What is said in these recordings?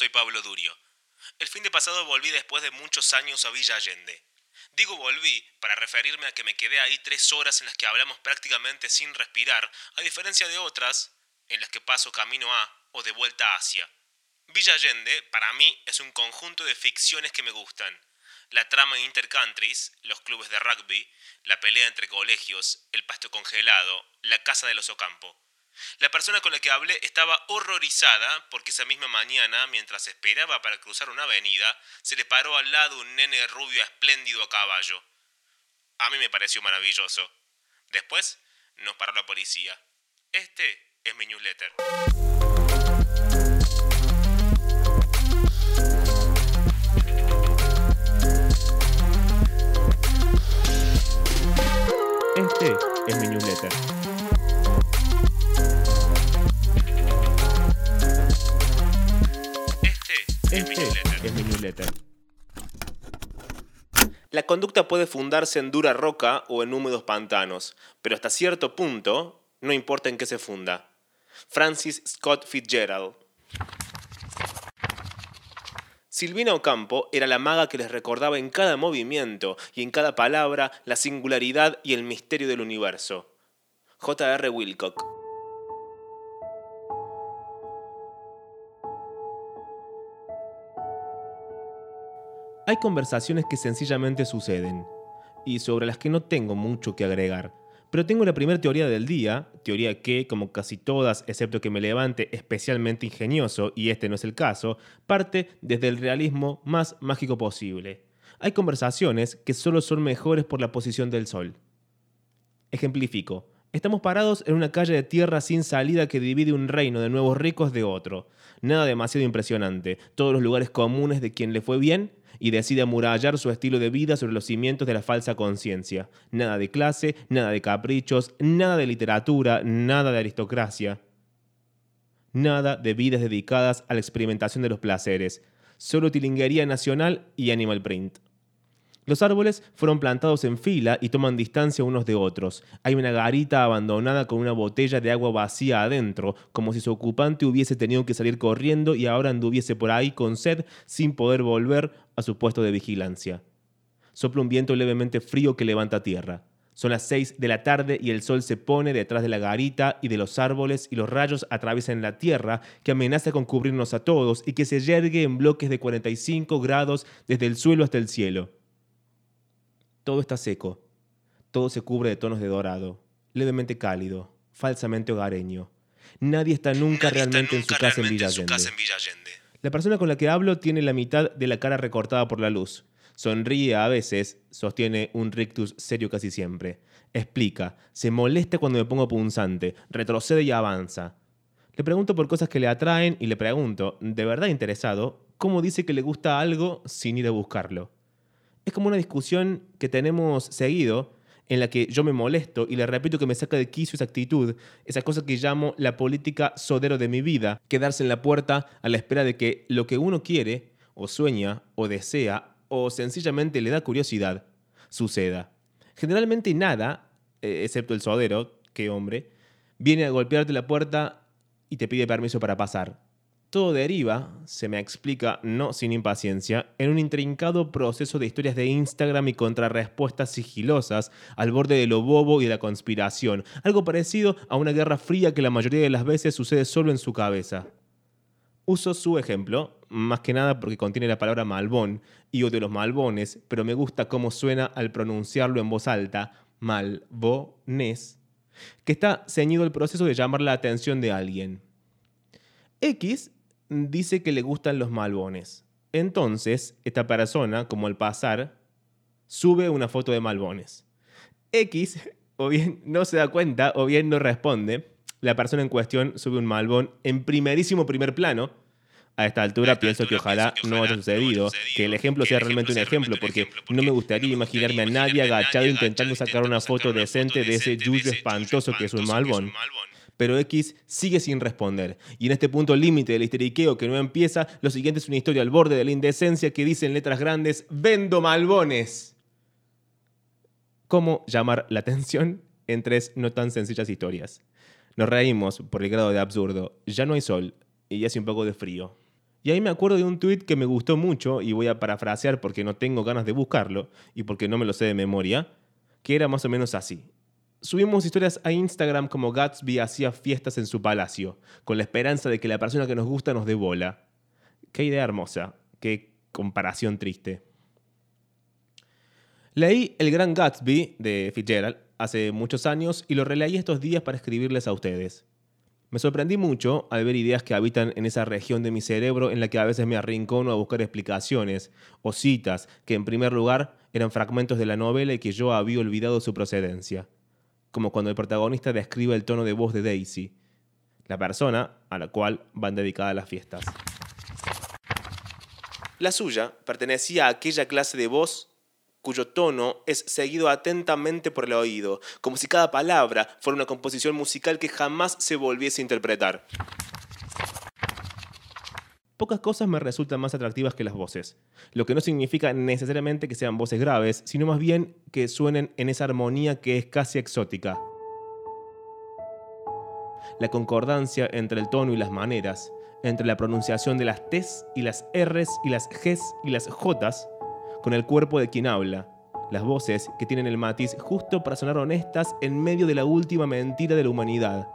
soy Pablo Durio. El fin de pasado volví después de muchos años a Villa Allende. Digo volví para referirme a que me quedé ahí tres horas en las que hablamos prácticamente sin respirar, a diferencia de otras en las que paso camino a o de vuelta hacia. Villa Allende, para mí, es un conjunto de ficciones que me gustan. La trama de Intercountries, los clubes de rugby, la pelea entre colegios, el pasto congelado, la casa de los Ocampo. La persona con la que hablé estaba horrorizada porque esa misma mañana, mientras esperaba para cruzar una avenida, se le paró al lado un nene rubio espléndido a caballo. A mí me pareció maravilloso. Después nos paró la policía. Este es mi newsletter. La conducta puede fundarse en dura roca o en húmedos pantanos, pero hasta cierto punto no importa en qué se funda. Francis Scott Fitzgerald. Silvina Ocampo era la maga que les recordaba en cada movimiento y en cada palabra la singularidad y el misterio del universo. J.R. Wilcock. Hay conversaciones que sencillamente suceden y sobre las que no tengo mucho que agregar. Pero tengo la primera teoría del día, teoría que, como casi todas, excepto que me levante especialmente ingenioso, y este no es el caso, parte desde el realismo más mágico posible. Hay conversaciones que solo son mejores por la posición del sol. Ejemplifico. Estamos parados en una calle de tierra sin salida que divide un reino de nuevos ricos de otro. Nada demasiado impresionante. Todos los lugares comunes de quien le fue bien y decide amurallar su estilo de vida sobre los cimientos de la falsa conciencia. Nada de clase, nada de caprichos, nada de literatura, nada de aristocracia. Nada de vidas dedicadas a la experimentación de los placeres. Solo tilinguería nacional y animal print. Los árboles fueron plantados en fila y toman distancia unos de otros. Hay una garita abandonada con una botella de agua vacía adentro, como si su ocupante hubiese tenido que salir corriendo y ahora anduviese por ahí con sed sin poder volver a su puesto de vigilancia. Sopla un viento levemente frío que levanta tierra. Son las seis de la tarde y el sol se pone detrás de la garita y de los árboles y los rayos atraviesan la tierra que amenaza con cubrirnos a todos y que se yergue en bloques de 45 grados desde el suelo hasta el cielo. Todo está seco. Todo se cubre de tonos de dorado, levemente cálido, falsamente hogareño. Nadie está nunca realmente en su casa en Villa Allende. La persona con la que hablo tiene la mitad de la cara recortada por la luz. Sonríe a veces, sostiene un rictus serio casi siempre. Explica, se molesta cuando me pongo punzante, retrocede y avanza. Le pregunto por cosas que le atraen y le pregunto, de verdad interesado, cómo dice que le gusta algo sin ir a buscarlo. Es como una discusión que tenemos seguido en la que yo me molesto y le repito que me saca de quicio esa actitud, esa cosa que llamo la política sodero de mi vida, quedarse en la puerta a la espera de que lo que uno quiere, o sueña, o desea, o sencillamente le da curiosidad, suceda. Generalmente nada, eh, excepto el sodero, que hombre, viene a golpearte la puerta y te pide permiso para pasar. Todo deriva, se me explica no sin impaciencia, en un intrincado proceso de historias de Instagram y contrarrespuestas sigilosas al borde de lo bobo y de la conspiración, algo parecido a una guerra fría que la mayoría de las veces sucede solo en su cabeza. Uso su ejemplo, más que nada porque contiene la palabra malbón y odio los malbones, pero me gusta cómo suena al pronunciarlo en voz alta, malbones, que está ceñido el proceso de llamar la atención de alguien. X dice que le gustan los malbones. Entonces, esta persona, como al pasar, sube una foto de malbones. X, o bien no se da cuenta, o bien no responde. La persona en cuestión sube un malbón en primerísimo primer plano. A esta altura pienso que ojalá no haya sucedido, que el ejemplo sea realmente un ejemplo, porque no me gustaría imaginarme a nadie agachado intentando sacar una foto decente de ese yuyo espantoso que es un malbón pero X sigue sin responder. Y en este punto límite del histeriqueo que no empieza, lo siguiente es una historia al borde de la indecencia que dice en letras grandes, vendo malbones. ¿Cómo llamar la atención en tres no tan sencillas historias? Nos reímos por el grado de absurdo. Ya no hay sol y hace un poco de frío. Y ahí me acuerdo de un tweet que me gustó mucho, y voy a parafrasear porque no tengo ganas de buscarlo y porque no me lo sé de memoria, que era más o menos así. Subimos historias a Instagram como Gatsby hacía fiestas en su palacio, con la esperanza de que la persona que nos gusta nos dé bola. Qué idea hermosa, qué comparación triste. Leí El Gran Gatsby de Fitzgerald hace muchos años y lo releí estos días para escribirles a ustedes. Me sorprendí mucho al ver ideas que habitan en esa región de mi cerebro en la que a veces me arrincono a buscar explicaciones o citas que en primer lugar eran fragmentos de la novela y que yo había olvidado su procedencia. Como cuando el protagonista describe el tono de voz de Daisy, la persona a la cual van dedicadas las fiestas. La suya pertenecía a aquella clase de voz cuyo tono es seguido atentamente por el oído, como si cada palabra fuera una composición musical que jamás se volviese a interpretar. Pocas cosas me resultan más atractivas que las voces, lo que no significa necesariamente que sean voces graves, sino más bien que suenen en esa armonía que es casi exótica. La concordancia entre el tono y las maneras, entre la pronunciación de las T's y las R's y las G's y las J's, con el cuerpo de quien habla, las voces que tienen el matiz justo para sonar honestas en medio de la última mentira de la humanidad,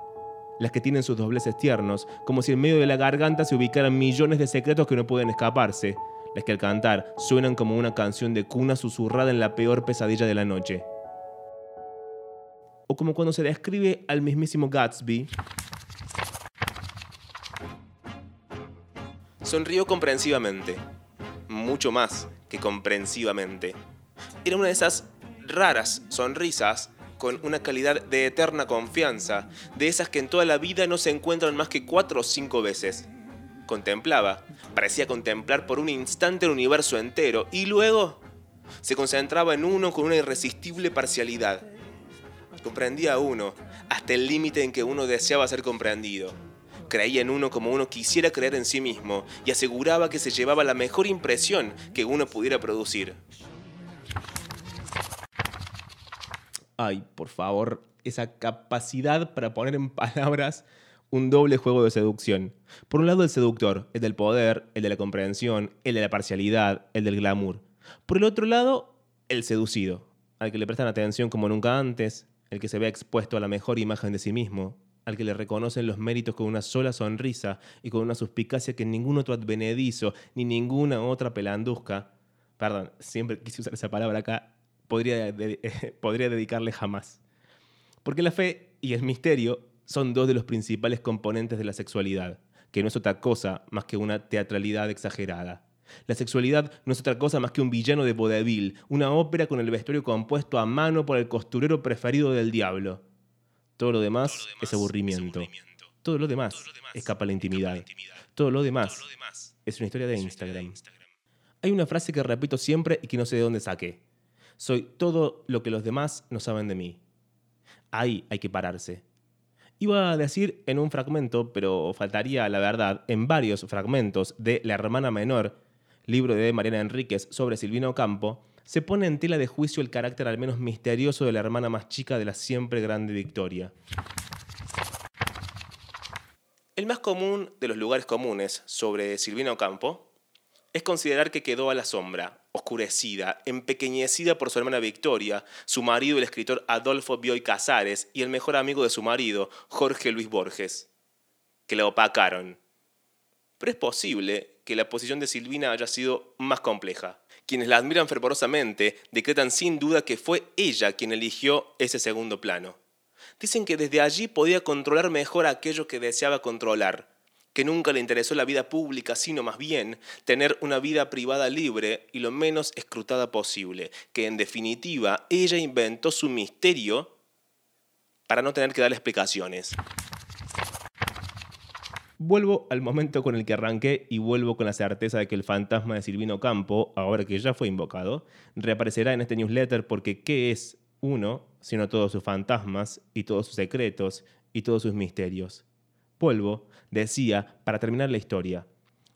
las que tienen sus dobleces tiernos, como si en medio de la garganta se ubicaran millones de secretos que no pueden escaparse, las que al cantar suenan como una canción de cuna susurrada en la peor pesadilla de la noche. O como cuando se describe al mismísimo Gatsby. Sonrió comprensivamente, mucho más que comprensivamente. Era una de esas raras sonrisas con una calidad de eterna confianza, de esas que en toda la vida no se encuentran más que cuatro o cinco veces. Contemplaba, parecía contemplar por un instante el universo entero y luego se concentraba en uno con una irresistible parcialidad. Comprendía a uno, hasta el límite en que uno deseaba ser comprendido creía en uno como uno quisiera creer en sí mismo y aseguraba que se llevaba la mejor impresión que uno pudiera producir. Ay, por favor, esa capacidad para poner en palabras un doble juego de seducción. Por un lado el seductor, el del poder, el de la comprensión, el de la parcialidad, el del glamour. Por el otro lado, el seducido, al que le prestan atención como nunca antes, el que se ve expuesto a la mejor imagen de sí mismo, al que le reconocen los méritos con una sola sonrisa y con una suspicacia que ningún otro advenedizo ni ninguna otra pelanduzca, perdón, siempre quise usar esa palabra acá, podría, podría dedicarle jamás. Porque la fe y el misterio son dos de los principales componentes de la sexualidad, que no es otra cosa más que una teatralidad exagerada. La sexualidad no es otra cosa más que un villano de vodevil, una ópera con el vestuario compuesto a mano por el costurero preferido del diablo. Todo lo demás, es, aburrimiento. Todo lo demás, escapa la intimidad. Todo lo demás es una historia de Instagram. Hay una frase que repito siempre y que no sé de dónde saqué. Soy todo lo que los demás no saben de mí. Ahí hay que pararse. Iba a decir en un fragmento, pero faltaría la verdad, en varios fragmentos de La hermana menor, libro de Mariana Enríquez sobre Silvino Campo, se pone en tela de juicio el carácter al menos misterioso de la hermana más chica de la siempre grande Victoria. El más común de los lugares comunes sobre Silvina Ocampo es considerar que quedó a la sombra, oscurecida, empequeñecida por su hermana Victoria, su marido el escritor Adolfo Bioy Casares y el mejor amigo de su marido, Jorge Luis Borges, que la opacaron. Pero es posible que la posición de Silvina haya sido más compleja. Quienes la admiran fervorosamente decretan sin duda que fue ella quien eligió ese segundo plano. Dicen que desde allí podía controlar mejor aquello que deseaba controlar, que nunca le interesó la vida pública, sino más bien tener una vida privada libre y lo menos escrutada posible, que en definitiva ella inventó su misterio para no tener que dar explicaciones. Vuelvo al momento con el que arranqué y vuelvo con la certeza de que el fantasma de Silvino Campo, ahora que ya fue invocado, reaparecerá en este newsletter porque ¿qué es uno sino todos sus fantasmas y todos sus secretos y todos sus misterios? Vuelvo, decía, para terminar la historia.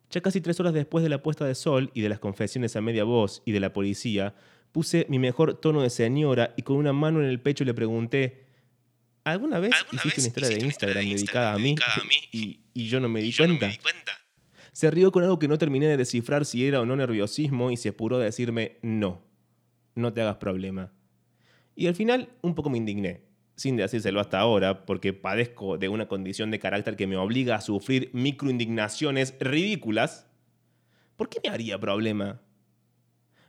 Ya casi tres horas después de la puesta de sol y de las confesiones a media voz y de la policía, puse mi mejor tono de señora y con una mano en el pecho le pregunté, ¿Alguna vez hiciste una historia de Instagram, dedicada, a mí, y, yo no me di, cuenta? Se rió con algo que no terminé de descifrar si era o no nerviosismo y se apuró a decirme no, no te hagas problema. Y al final un poco me indigné, sin decírselo hasta ahora, porque padezco de una condición de carácter que me obliga a sufrir microindignaciones ridículas. ¿Por qué me haría problema?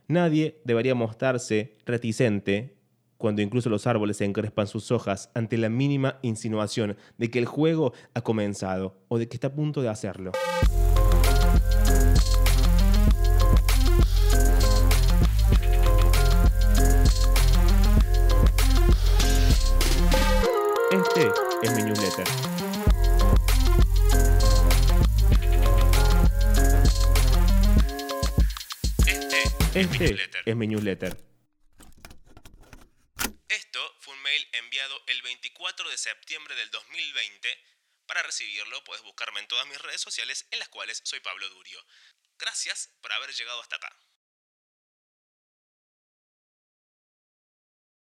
Nadie debería mostrarse reticente cuando incluso los árboles encrespan sus hojas ante la mínima insinuación de que el juego ha comenzado o de que está a punto de hacerlo. Este, es mi newsletter. es mi newsletter. Esto fue un mail enviado el 24 de septiembre del 2020. Para recibirlo puedes buscarme en todas mis redes sociales en las cuales soy Pablo Durio. Gracias por haber llegado hasta acá.